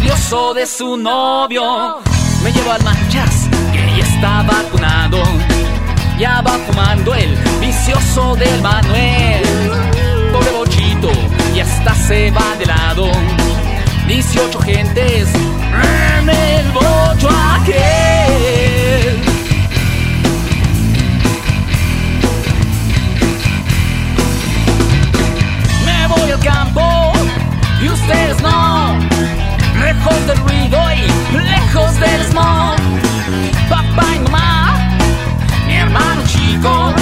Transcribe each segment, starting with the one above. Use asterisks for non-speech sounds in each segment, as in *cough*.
Odioso de su novio. Me llevo al manchas, que ya está vacunado. Ya va fumando el vicioso del Manuel. Pobre bochito, y hasta se va de lado. 18 gentes en el bocho aquel. Me voy al campo y ustedes no. Lejos del ruido y lejos del smog. Papá y mamá, mi hermano chico,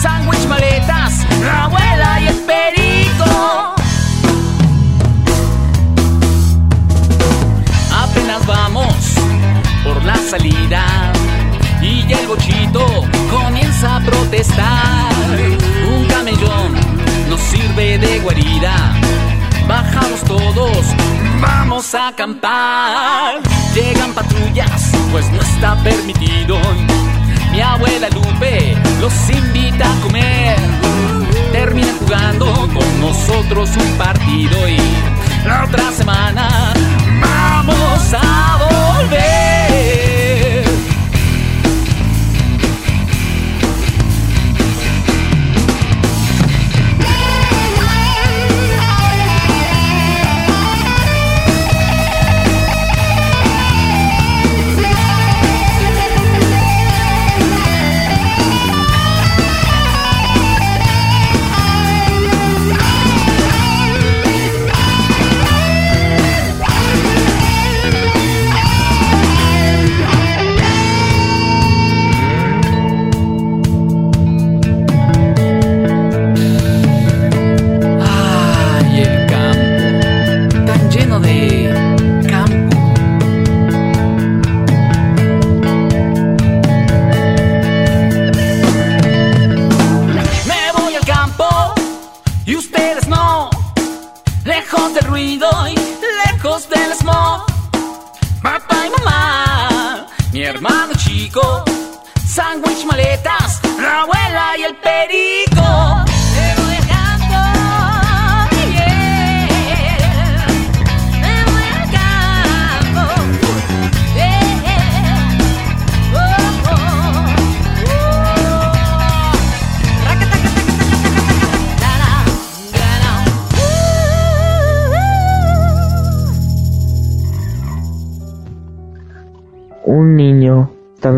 sándwich, maletas, la abuela y el perico. Apenas vamos por la salida y ya el bochito comienza a protestar. Un camellón nos sirve de guarida. Bajamos todos, vamos a acampar. Llegan patrullas, pues no está permitido. Mi abuela Lupe los invita a comer. Terminan jugando con nosotros un partido y la otra semana vamos a volver.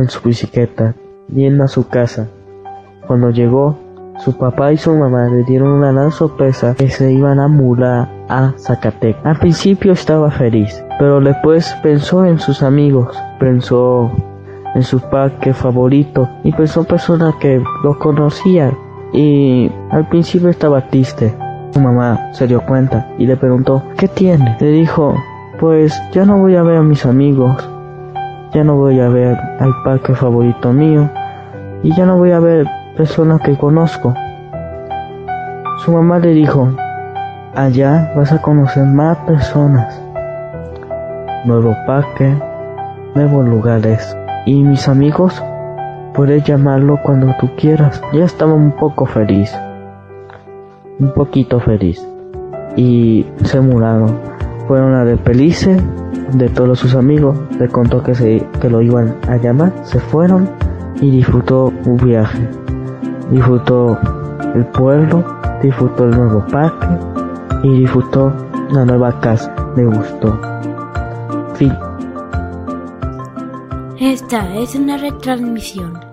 su bicicleta, yendo a su casa. Cuando llegó, su papá y su mamá le dieron una gran sorpresa que se iban a mudar a Zacatecas. Al principio estaba feliz, pero después pensó en sus amigos, pensó en su parque favorito y pensó en personas que lo conocían y al principio estaba triste. Su mamá se dio cuenta y le preguntó, ¿qué tiene? Le dijo, pues ya no voy a ver a mis amigos ya no voy a ver al parque favorito mío y ya no voy a ver personas que conozco. Su mamá le dijo, allá vas a conocer más personas, nuevo parque, nuevos lugares y mis amigos, puedes llamarlo cuando tú quieras. Ya estaba un poco feliz, un poquito feliz y se muraron fueron a despedirse de todos sus amigos. Le contó que, se, que lo iban a llamar. Se fueron y disfrutó un viaje. Disfrutó el pueblo, disfrutó el nuevo parque y disfrutó la nueva casa. Le gustó. Fin. Esta es una retransmisión.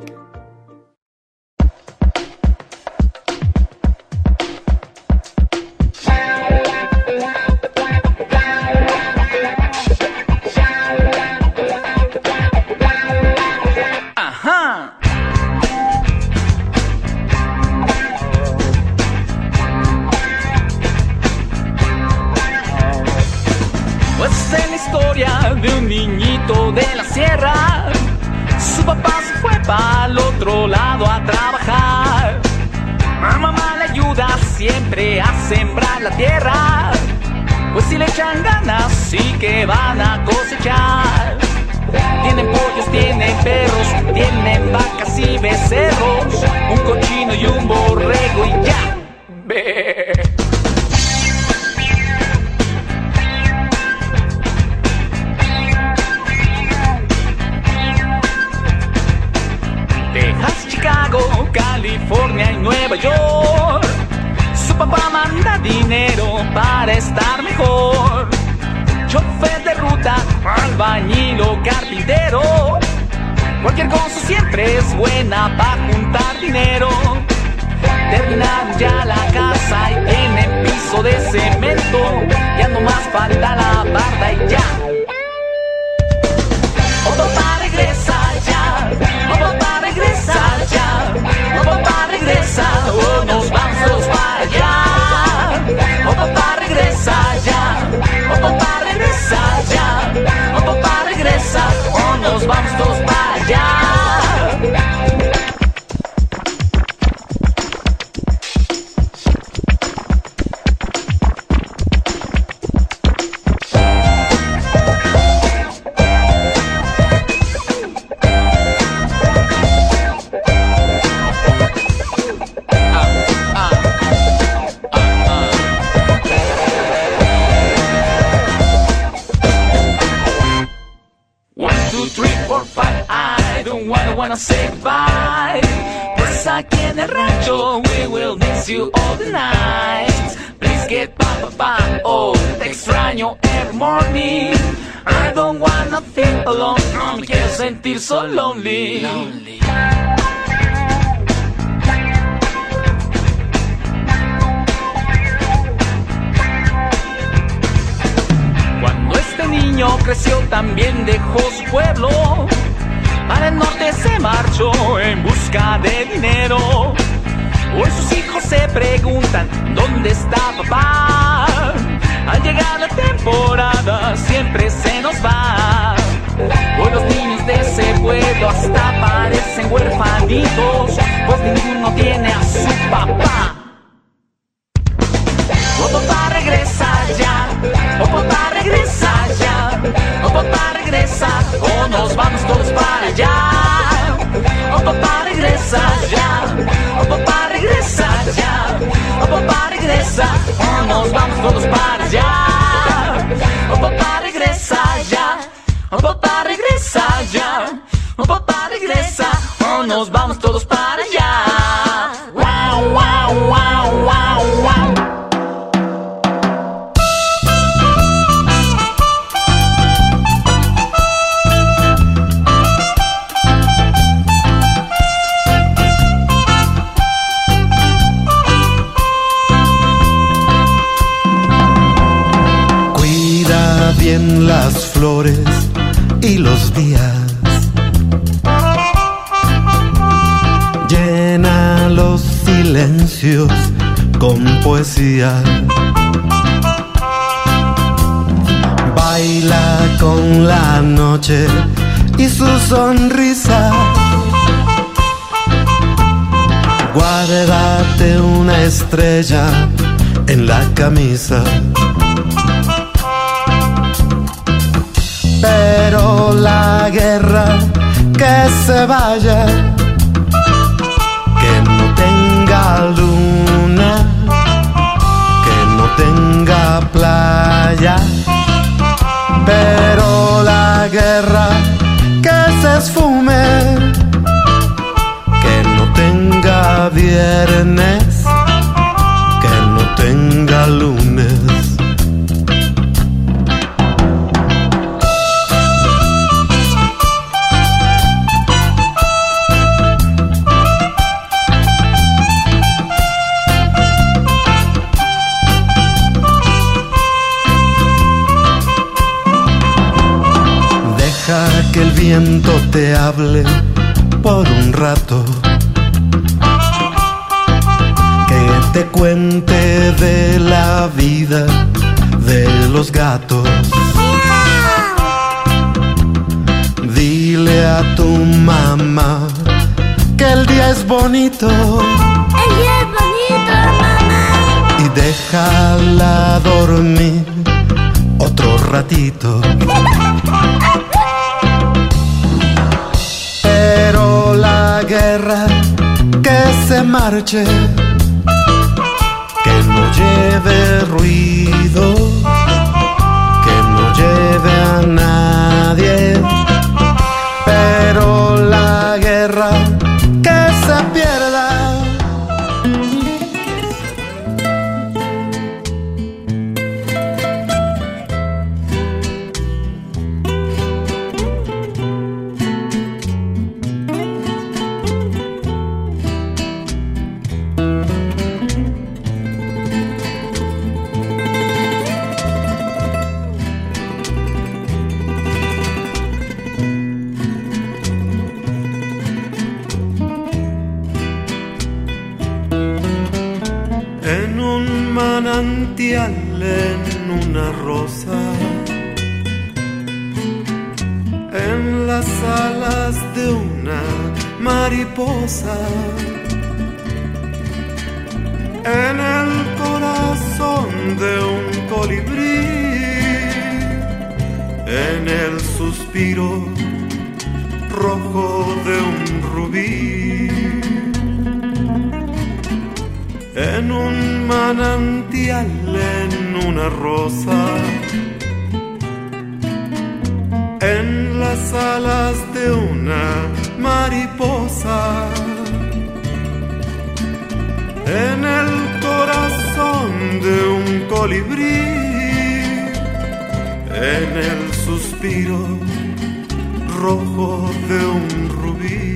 nos vamos todos para Baila con la noche y su sonrisa. Guárdate una estrella en la camisa. Pero la guerra que se vaya, pero la guerra que se esfume, que no tenga viernes, que no tenga lunes. Viento te hable por un rato. Que te cuente de la vida de los gatos. Dile a tu mamá que el día es bonito. El día es bonito, mamá. Y déjala dormir otro ratito. *laughs* guerra que se marche, que no lleve ruido, que no lleve a nadie. Pero la guerra las alas de una mariposa, en el corazón de un colibrí, en el suspiro rojo de un rubí. En un manantial, en una rosa, en las alas de una mariposa, en el corazón de un colibrí, en el suspiro rojo de un rubí.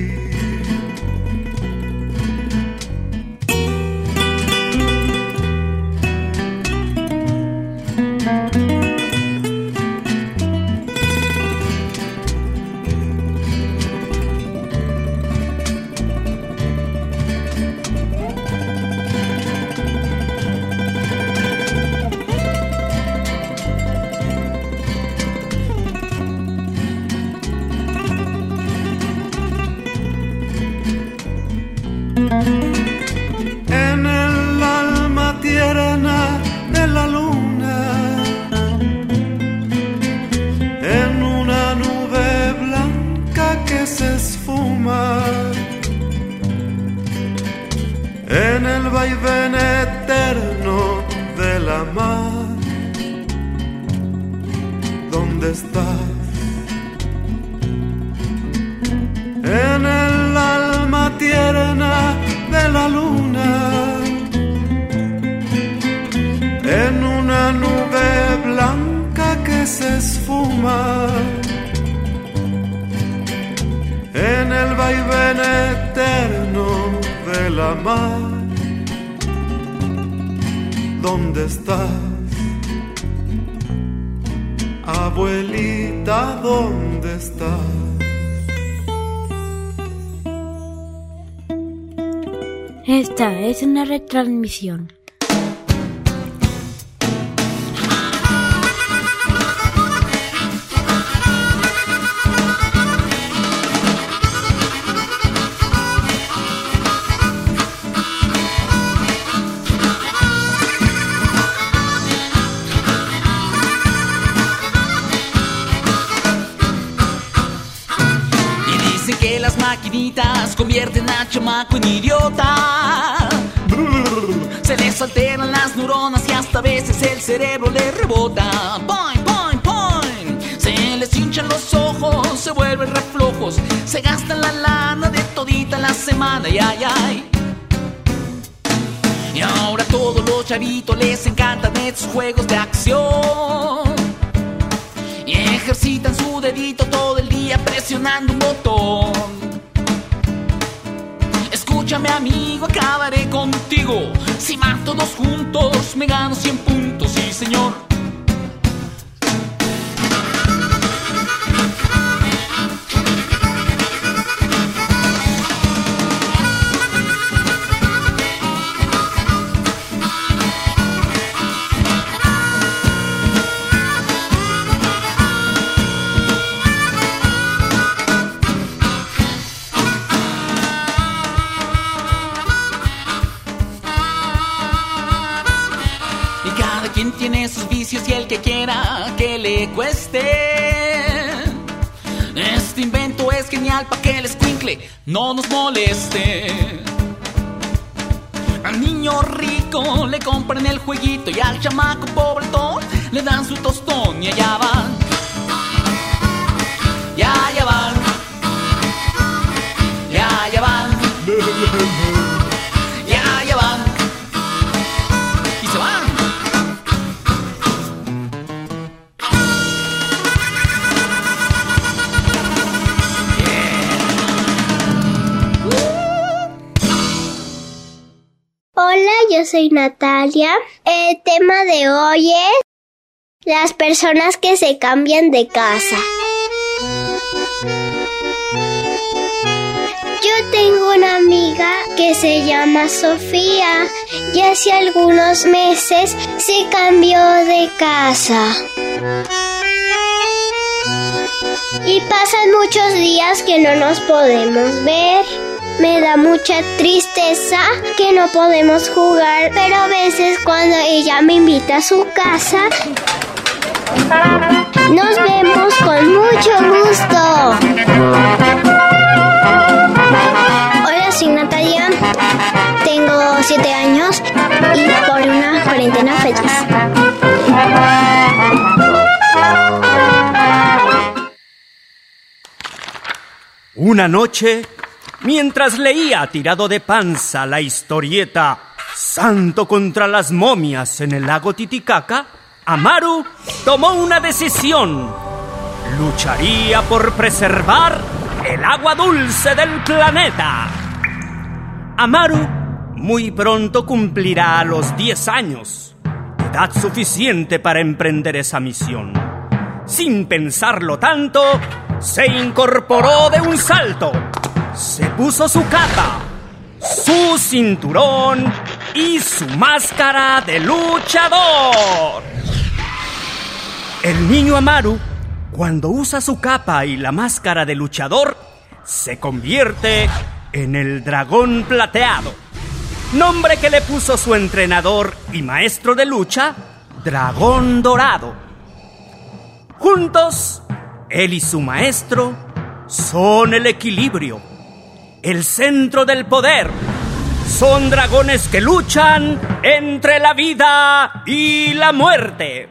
¿Dónde estás? Abuelita, ¿dónde estás? Esta es una retransmisión. Convierten a chamaco en idiota. *laughs* Se les alteran las neuronas y hasta a veces el cerebro le rebota. Boing. Se les hinchan los ojos, se vuelven reflojos. Se gastan la lana de todita la semana. Y ay, ay. Y ahora a todos los chavitos les encantan estos juegos de acción. Y ejercitan su dedito todo el día presionando un botón. Escúchame amigo, acabaré contigo. Si más todos juntos me gano 100 puntos, sí señor. Que le cueste. Este invento es genial para que el escuincle no nos moleste. Al niño rico le compran el jueguito y al chamaco pobretón le dan su tostón y allá van. Ya, ya van. Ya, ya van. Soy Natalia. El tema de hoy es las personas que se cambian de casa. Yo tengo una amiga que se llama Sofía y hace algunos meses se cambió de casa. Y pasan muchos días que no nos podemos ver. Me da mucha tristeza que no podemos jugar, pero a veces cuando ella me invita a su casa, nos vemos con mucho gusto. Hola, soy Natalia, tengo 7 años y por una cuarentena feliz. Una noche, mientras leía tirado de panza la historieta Santo contra las momias en el lago Titicaca, Amaru tomó una decisión. Lucharía por preservar el agua dulce del planeta. Amaru muy pronto cumplirá los 10 años, edad suficiente para emprender esa misión. Sin pensarlo tanto, se incorporó de un salto. Se puso su capa, su cinturón y su máscara de luchador. El niño Amaru, cuando usa su capa y la máscara de luchador, se convierte en el dragón plateado. Nombre que le puso su entrenador y maestro de lucha, Dragón Dorado. Juntos, él y su maestro son el equilibrio, el centro del poder. Son dragones que luchan entre la vida y la muerte.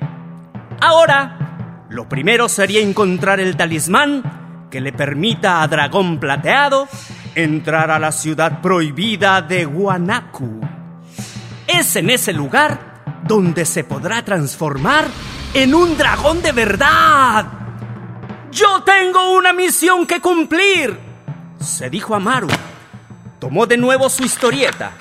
Ahora, lo primero sería encontrar el talismán que le permita a Dragón Plateado entrar a la ciudad prohibida de Guanaku. Es en ese lugar donde se podrá transformar en un dragón de verdad. Yo tengo una misión que cumplir, se dijo Amaru. Tomó de nuevo su historieta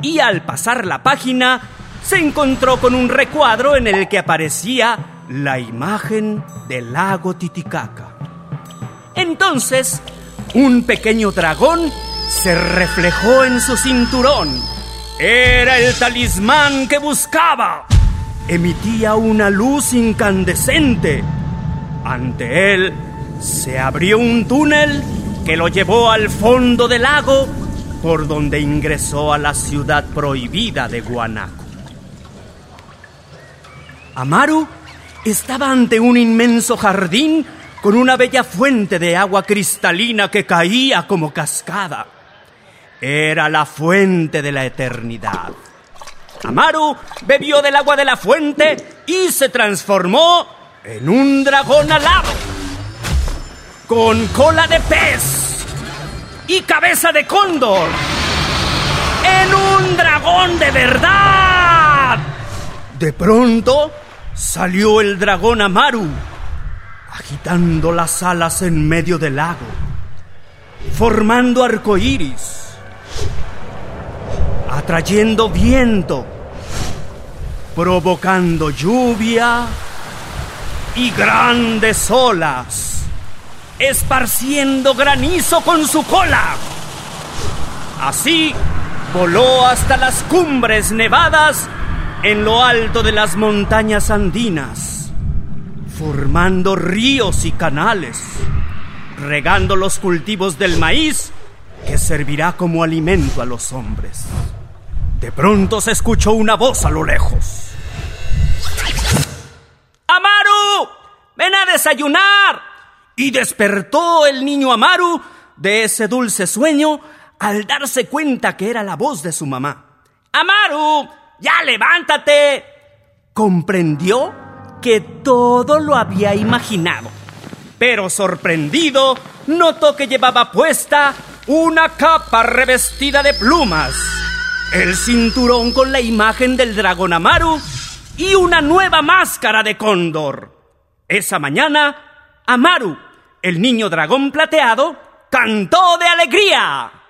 y al pasar la página se encontró con un recuadro en el que aparecía la imagen del lago Titicaca. Entonces, un pequeño dragón se reflejó en su cinturón. Era el talismán que buscaba. Emitía una luz incandescente. Ante él se abrió un túnel que lo llevó al fondo del lago por donde ingresó a la ciudad prohibida de Guanaco. Amaru estaba ante un inmenso jardín con una bella fuente de agua cristalina que caía como cascada. Era la fuente de la eternidad. Amaru bebió del agua de la fuente y se transformó en un dragón alado, con cola de pez y cabeza de cóndor, en un dragón de verdad. De pronto salió el dragón Amaru, agitando las alas en medio del lago, formando arcoíris, atrayendo viento, provocando lluvia y grandes olas, esparciendo granizo con su cola. Así voló hasta las cumbres nevadas en lo alto de las montañas andinas, formando ríos y canales, regando los cultivos del maíz que servirá como alimento a los hombres. De pronto se escuchó una voz a lo lejos. ¡Amaru! ¡Ven a desayunar! Y despertó el niño Amaru de ese dulce sueño al darse cuenta que era la voz de su mamá. ¡Amaru! ¡Ya levántate! Comprendió que todo lo había imaginado. Pero sorprendido, notó que llevaba puesta una capa revestida de plumas, el cinturón con la imagen del dragón Amaru y una nueva máscara de cóndor. Esa mañana, Amaru, el niño dragón plateado, cantó de alegría.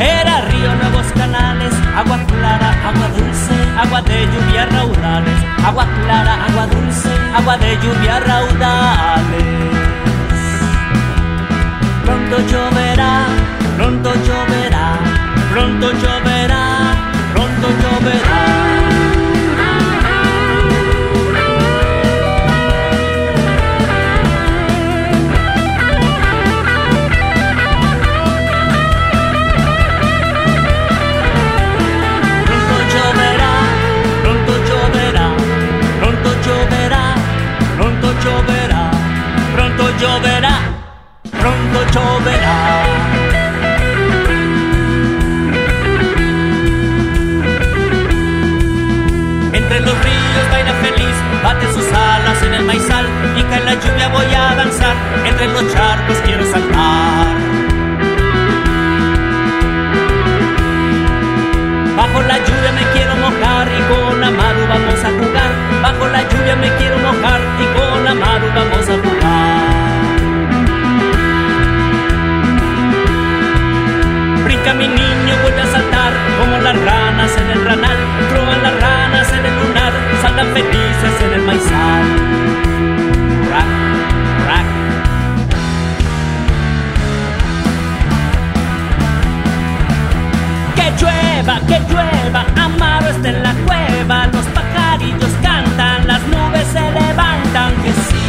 Era río, nuevos canales, agua clara, agua dulce, agua de lluvia raudales, agua clara, agua dulce, agua de lluvia raudales. Pronto lloverá, pronto lloverá, pronto lloverá, pronto lloverá. lloverá, pronto lloverá. Entre los ríos baila feliz, bate sus alas en el maizal y cae la lluvia voy a danzar, entre los charcos quiero saltar. Bajo la lluvia me quiero mojar y con Amaru vamos a jugar. Bajo la lluvia me quiero mojar y con Amaru vamos a jugar. que mi niño voy a saltar como las ranas en el ranal, roban las ranas en el lunar, saltan felices en el maizal. Que llueva, que llueva, Amaro está en la cueva, los pajarillos cantan, las nubes se levantan, que sí,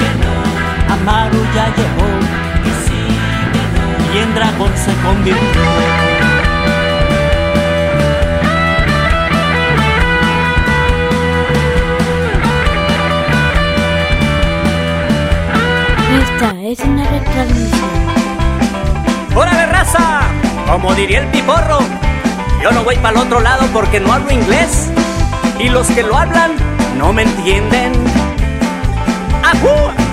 que no, Amaro ya llegó pronto lloverá. se convirtió. Esta es una retransmisión. ¡Órale, raza! Como diría el piporro, yo no voy para el otro lado porque no hablo inglés. Y los que lo hablan no me entienden. ¡Ajú!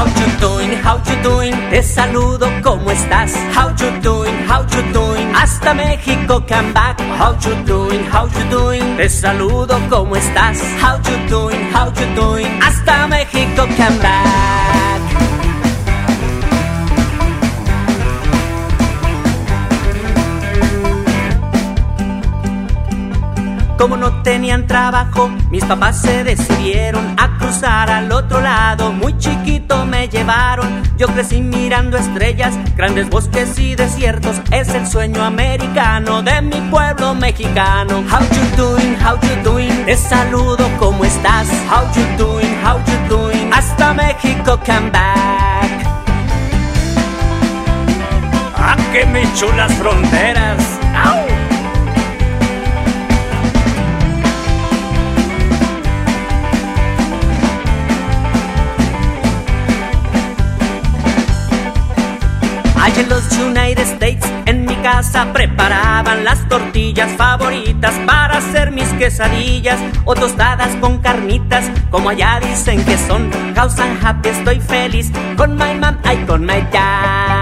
How you doing, how you doing, te saludo, ¿cómo estás? How you doing, how you doing, hasta México come back. How you doing, how you doing, te saludo, ¿cómo estás? How you doing, how you doing, hasta México come back. Como no tenían trabajo, mis papás se decidieron a cruzar al otro lado. Muy chiquito me llevaron, yo crecí mirando estrellas, grandes bosques y desiertos. Es el sueño americano de mi pueblo mexicano. How you doing, how you doing, te saludo, ¿cómo estás? How you doing, how you doing, hasta México come back. ¡Ah, que me chulas fronteras! En los United States, en mi casa preparaban las tortillas favoritas para hacer mis quesadillas o tostadas con carnitas, como allá dicen que son. Causan happy, estoy feliz con my mom y con my dad.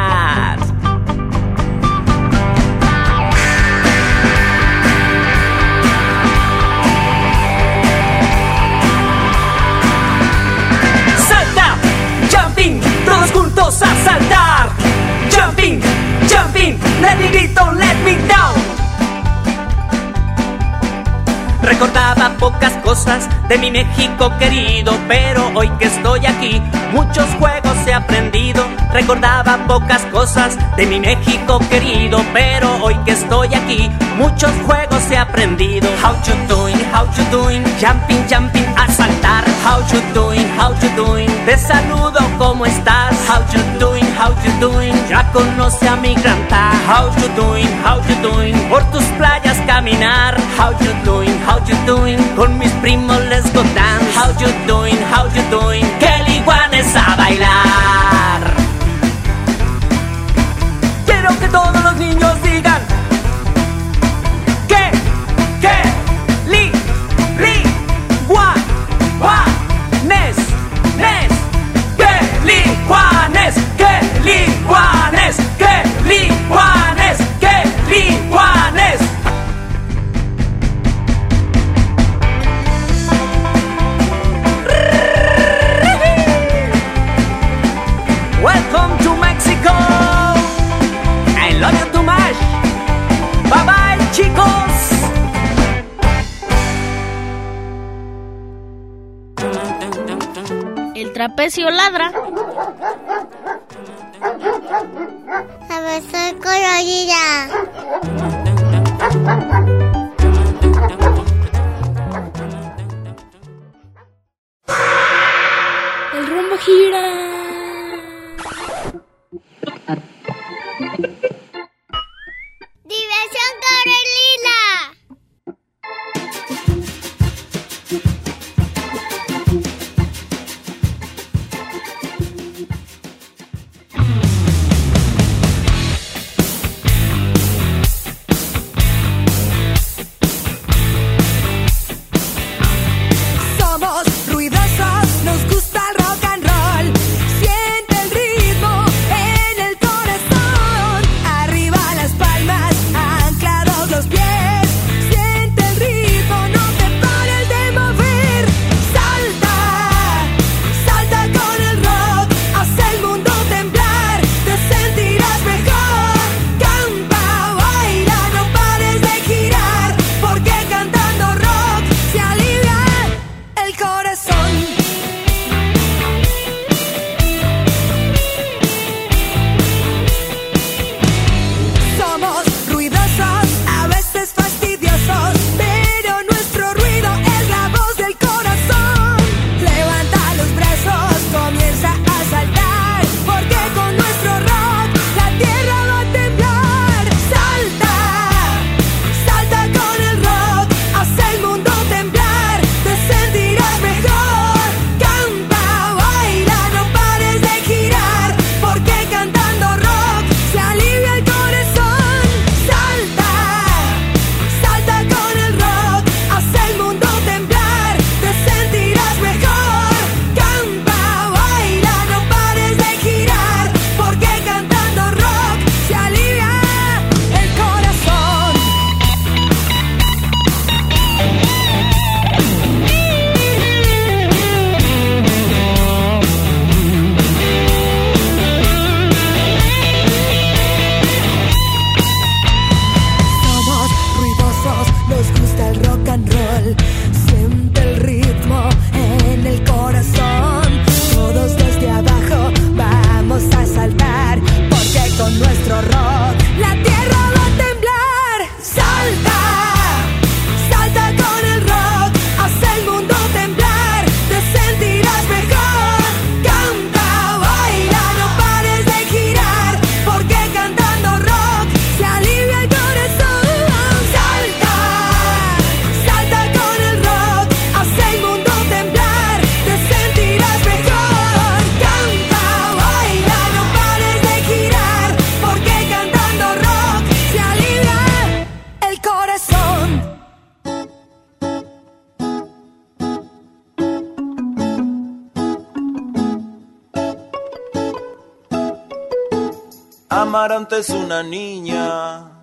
Recordaba pocas cosas de mi México querido, pero hoy que estoy aquí, muchos juegos he aprendido. Recordaba pocas cosas de mi México querido, pero hoy que estoy aquí, muchos juegos he aprendido. How you doing, how you doing, jumping, jumping, a saltar. How you doing, how you doing, te saludo, ¿cómo estás? How you doing, how you doing, ya conoce a mi granta. How you doing, how you doing, por tus playas caminar. How you doing, how you doing, con mis primos let's go dance. How you doing, how you doing, que el iguanes a bailar. Quiero que todos los niños chicos. El trapecio ladra. A ver, soy colorida. El rumbo gira. Una niña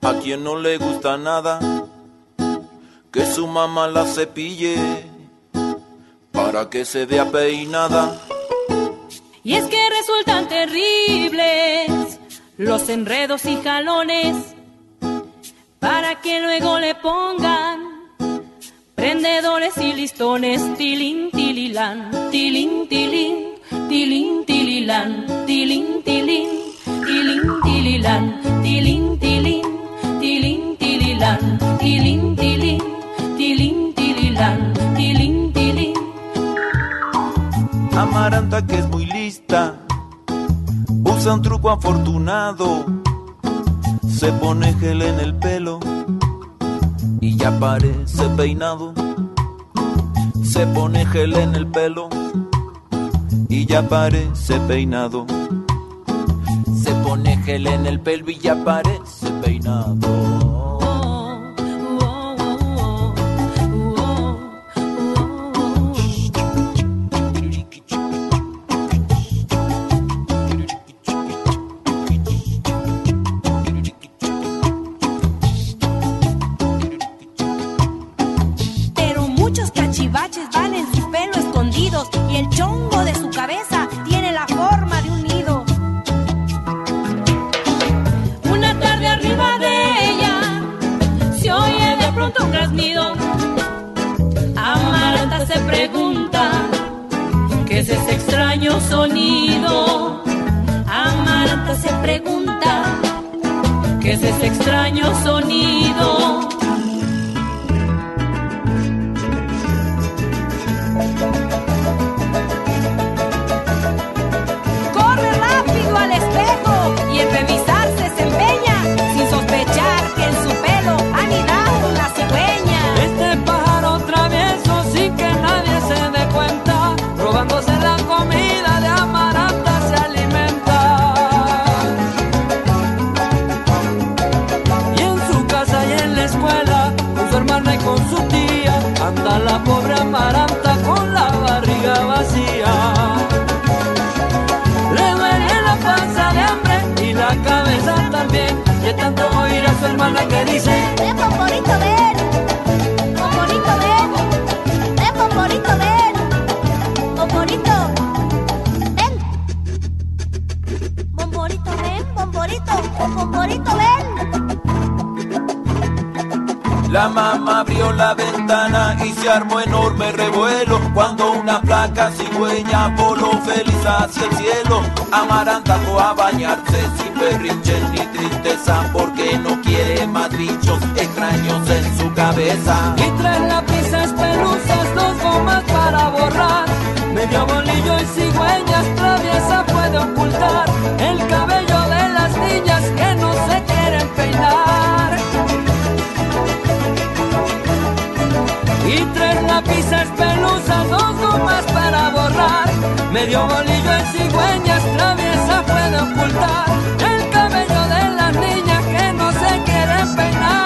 a quien no le gusta nada que su mamá la cepille para que se vea peinada. Y es que resultan terribles los enredos y jalones para que luego le pongan prendedores y listones. Tilín, tililán, tilín, tilín, tilín, tililán, tilín, tilín, tilín, tililán, tilín, tilín, tilín, tililán, tilín, tilín, tilín, tililán, tilín, tilín. Amaranta que es muy lista, usa un truco afortunado, se pone gel en el pelo y ya parece peinado. Se pone gel en el pelo y ya parece peinado. Pone gel en el pelo y ya parece peinado. Hermana que dice: La mamá abrió la ventana y se armó enorme revuelo cuando una placa cigüeña voló feliz hacia el cielo. Amaranta fue a bañarse sin berrinche ni tristeza porque no quiere más bichos extraños en su cabeza. Y tres lápices pelusas, dos gomas para borrar. Medio bolillo y cigüeñas traviesa puede ocultar el cabello de las niñas que no se quieren peinar. Lápices pelusas, dos gomas para borrar. Medio bolillo en cigüeñas traviesa puede ocultar el cabello de las niñas que no se quieren peinar.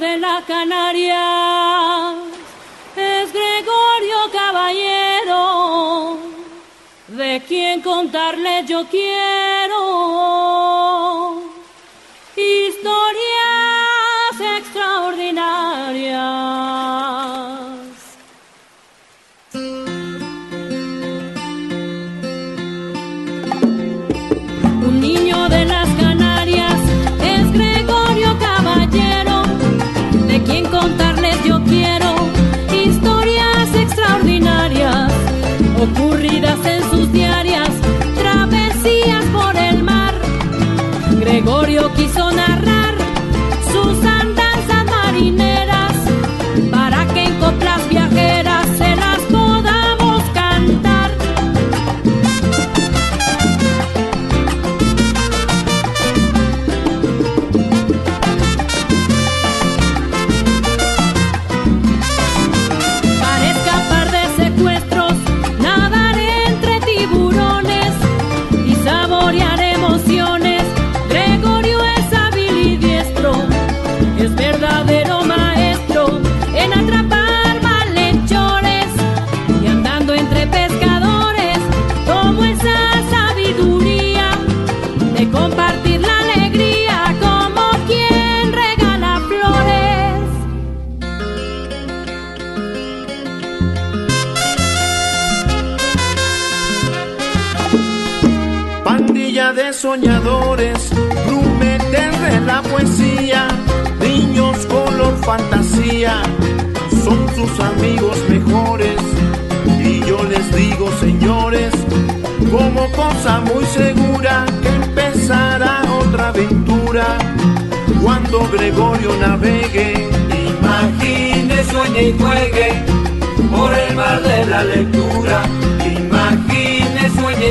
De la Canaria. Es Gregorio Caballero, de quien contarle yo quiero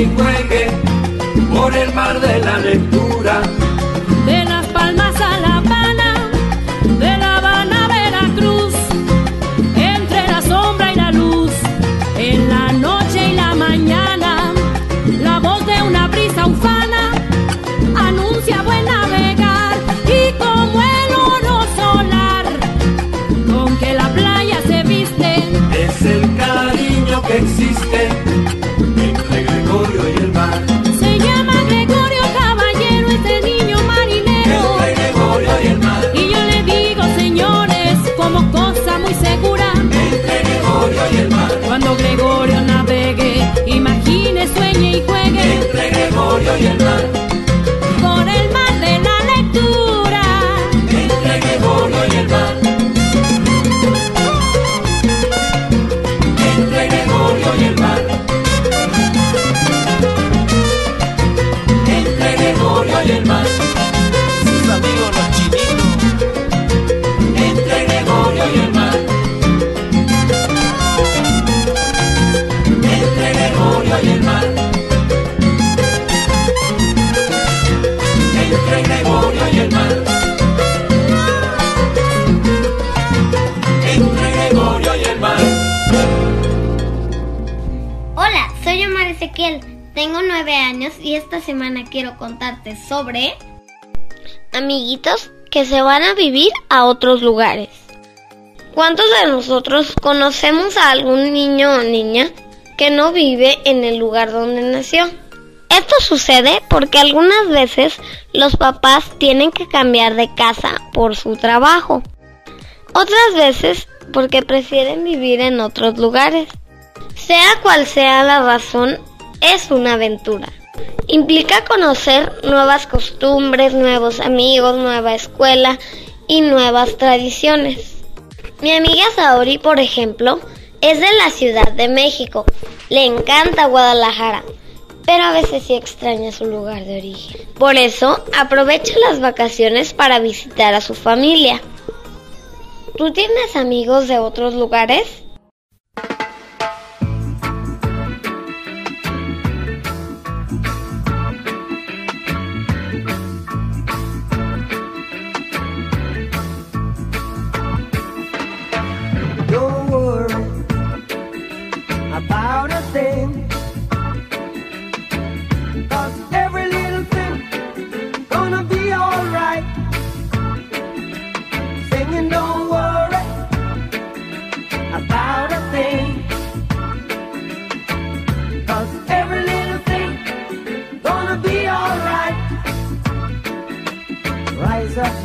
y juegue por el mar de la lectura. Gregorio y el mar. Entre Gregorio y el mar. Entre Gregorio y el mar. Hola, soy Omar Ezequiel. Tengo nueve años y esta semana quiero contarte sobre amiguitos que se van a vivir a otros lugares. ¿Cuántos de nosotros conocemos a algún niño o niña que no vive en el lugar donde nació? Esto sucede porque algunas veces los papás tienen que cambiar de casa por su trabajo. Otras veces porque prefieren vivir en otros lugares. Sea cual sea la razón, es una aventura. Implica conocer nuevas costumbres, nuevos amigos, nueva escuela y nuevas tradiciones. Mi amiga Saori, por ejemplo, es de la Ciudad de México. Le encanta Guadalajara, pero a veces sí extraña su lugar de origen. Por eso, aprovecha las vacaciones para visitar a su familia. ¿Tú tienes amigos de otros lugares?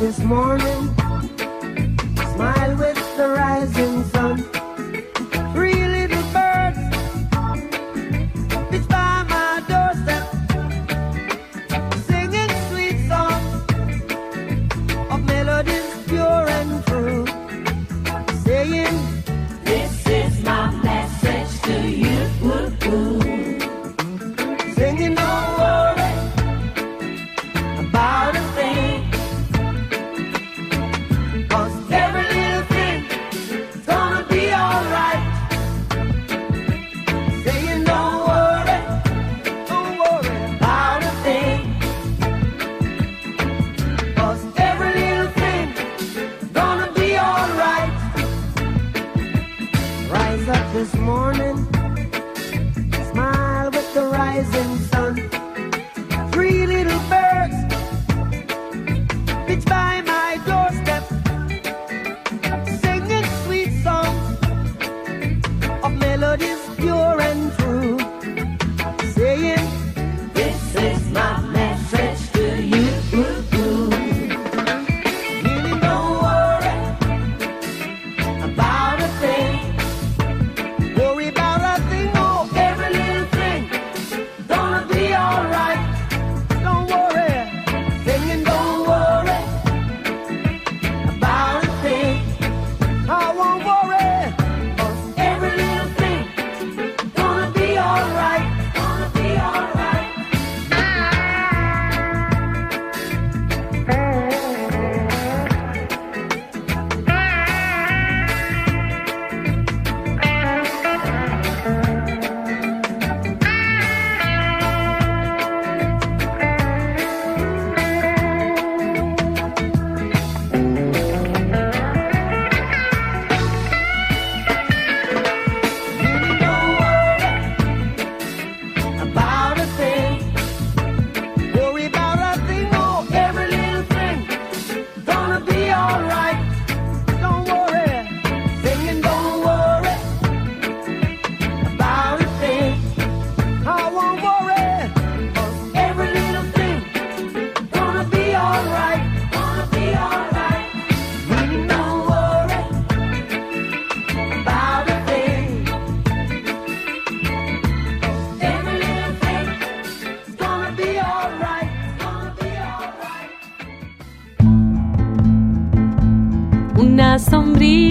This morning.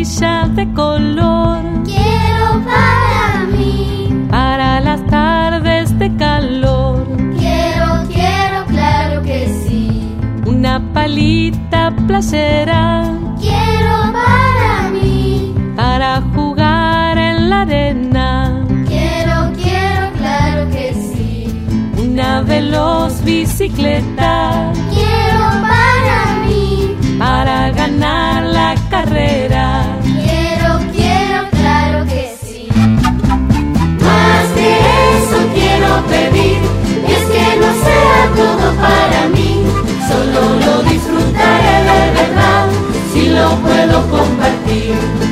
De color. Quiero para mí, para las tardes de calor. quiero, quiero, claro que sí. Una palita playera Quiero para mí, para jugar en la arena. quiero, quiero, claro que sí. Una veloz bicicleta Quiero para mí, para ganar la carrera. Y es que no sea todo para mí, solo lo disfrutaré de verdad, si lo puedo compartir.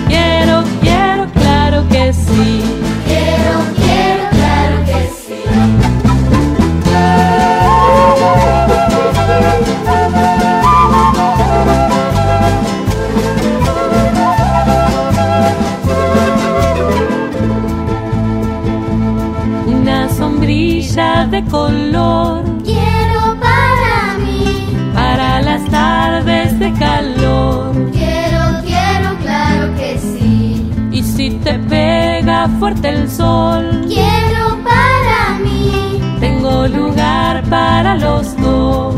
De color Quiero para mí, para las tardes de calor. quiero, quiero, claro que sí. Y si te pega fuerte el sol, Quiero para mí, tengo lugar para los dos.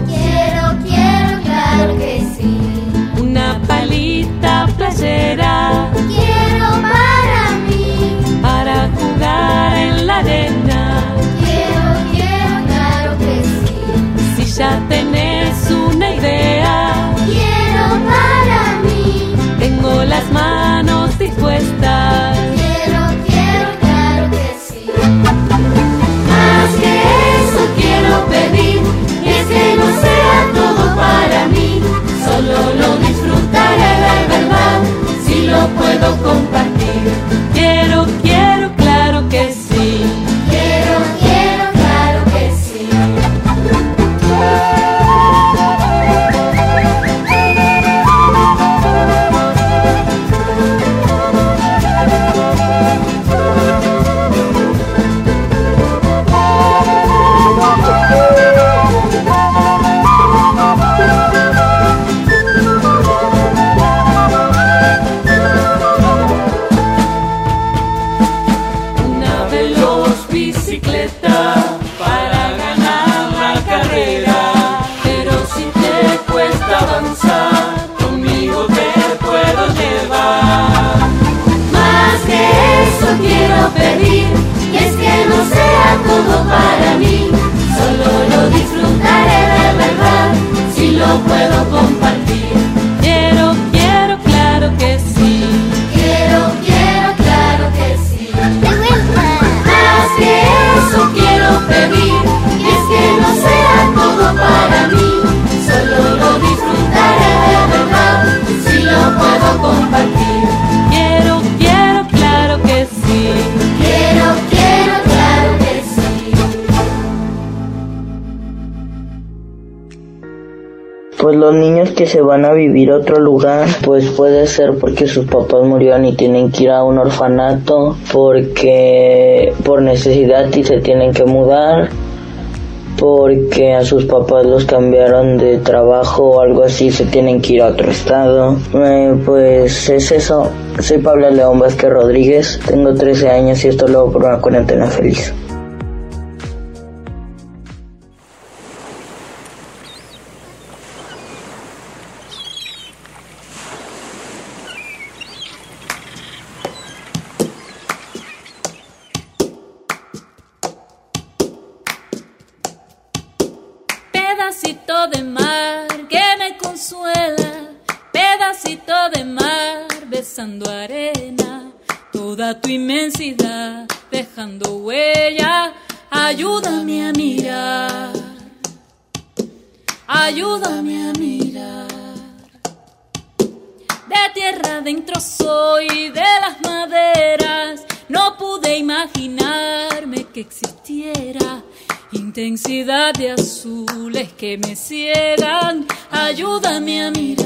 Compartir. Los niños que se van a vivir a otro lugar, pues puede ser porque sus papás murieron y tienen que ir a un orfanato, porque por necesidad y se tienen que mudar, porque a sus papás los cambiaron de trabajo o algo así, se tienen que ir a otro estado. Eh, pues es eso. Soy Pablo León Vázquez Rodríguez, tengo 13 años y esto lo hago por una cuarentena feliz. Intensidad de azules que me ciegan. Ayúdame a mirar,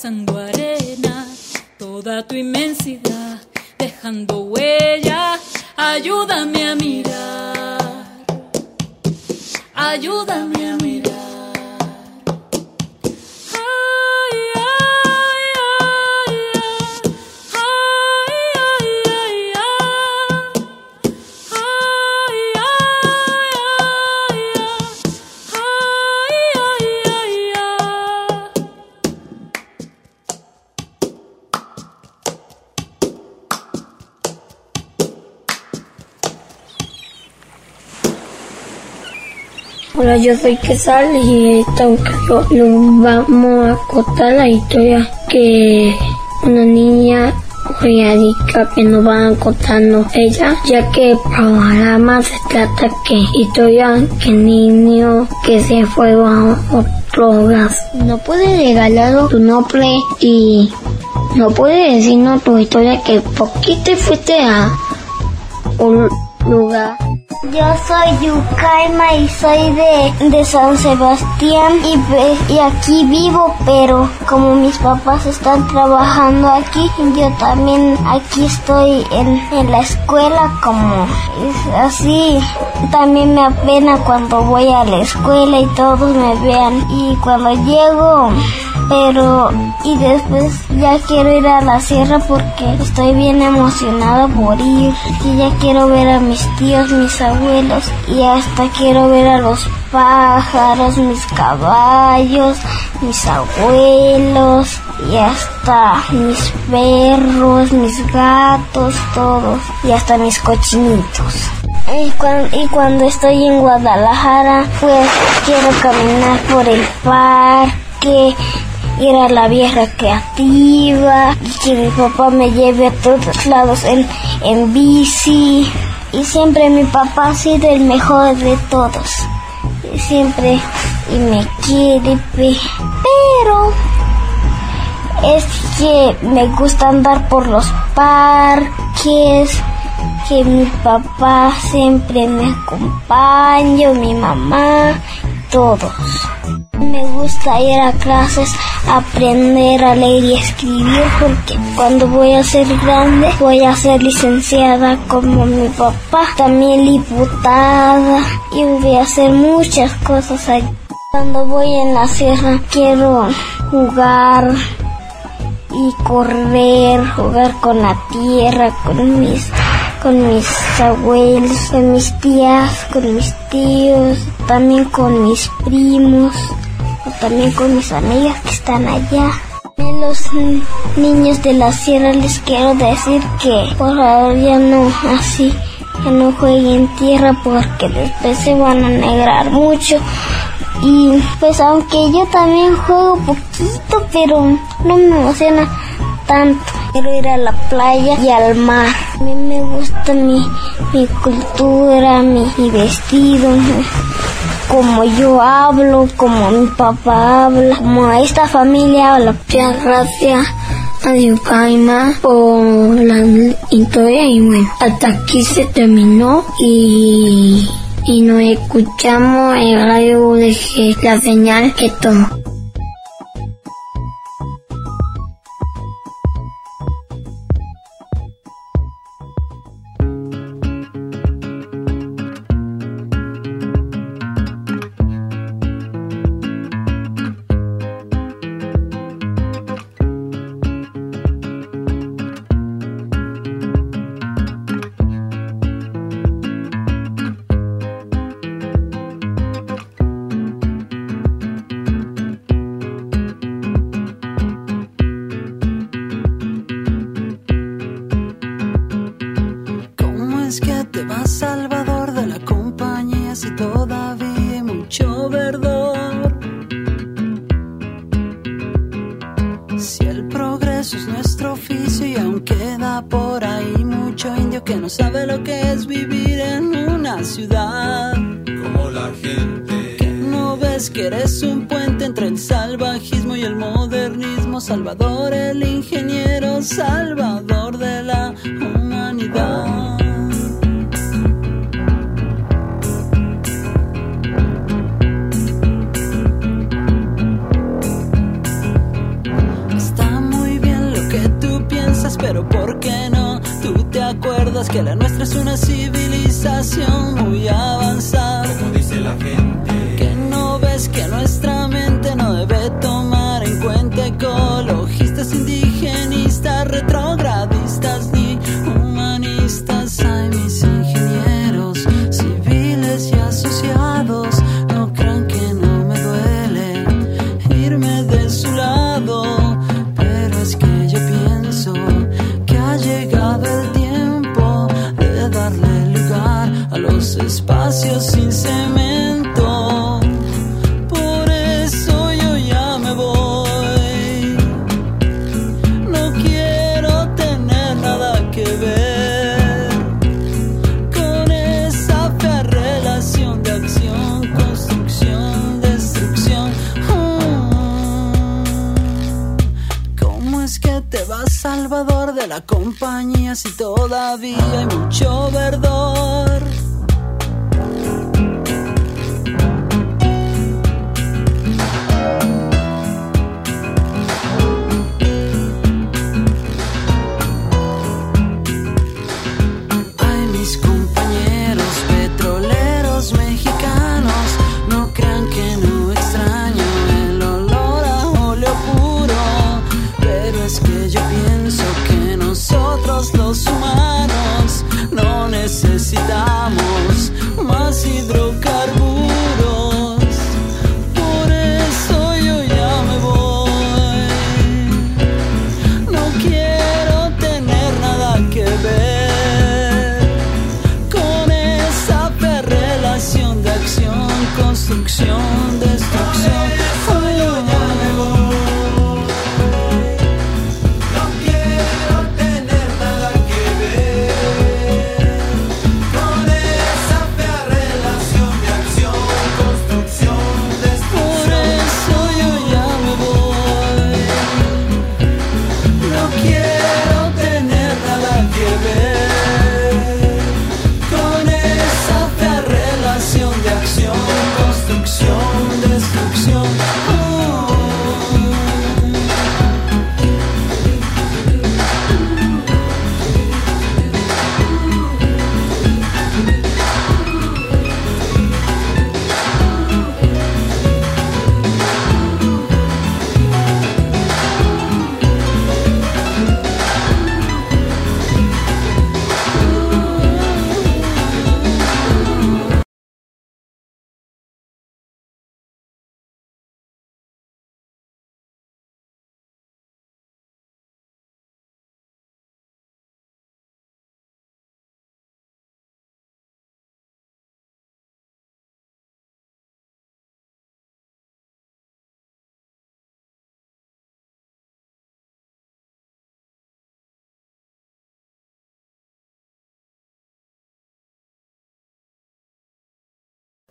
pasando arena, toda tu inmensidad, dejando huella, ayúdame a mirar, ayúdame a mirar. Yo soy Quesal y esta ocasión vamos a contar la historia que una niña que nos van contando ella, ya que el programa se trata que historia que niño que se fue a otro lugar. No puede regalar tu nombre y no puede decirnos tu historia que por qué te fuiste a un lugar. Yo soy Yukaima y soy de, de San Sebastián y, y aquí vivo, pero como mis papás están trabajando aquí, yo también aquí estoy en, en la escuela como es así. También me apena cuando voy a la escuela y todos me vean y cuando llego, pero y después ya quiero ir a la sierra porque estoy bien emocionada por ir y ya quiero ver a mis tíos, mis abuelos y hasta quiero ver a los pájaros, mis caballos, mis abuelos y hasta mis perros, mis gatos, todos y hasta mis cochinitos. Y cuando estoy en Guadalajara, pues quiero caminar por el parque, ir a la vieja creativa, y que mi papá me lleve a todos lados en, en bici. Y siempre mi papá ha sido el mejor de todos. Y siempre y me quiere, pe- pero es que me gusta andar por los parques, que mi papá siempre me acompaña, mi mamá, todos. Me gusta ir a clases, aprender a leer y escribir porque cuando voy a ser grande voy a ser licenciada como mi papá, también diputada y voy a hacer muchas cosas allí. Cuando voy en la sierra quiero jugar y correr, jugar con la tierra, con mis con mis abuelos, con mis tías, con mis tíos, también con mis primos, también con mis amigas que están allá. A los niños de la sierra les quiero decir que por favor ya no así, ya no jueguen tierra porque después se van a negrar mucho. Y pues aunque yo también juego poquito, pero no me emociona tanto. Quiero ir a la playa y al mar. A mí me gusta mi, mi cultura, mi, mi vestido, como yo hablo, como mi papá habla, como esta familia habla. Muchas gracias a Yukaima por la historia y bueno, hasta aquí se terminó y, y nos escuchamos en radio de la señal que tomó.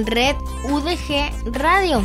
Red UDG Radio.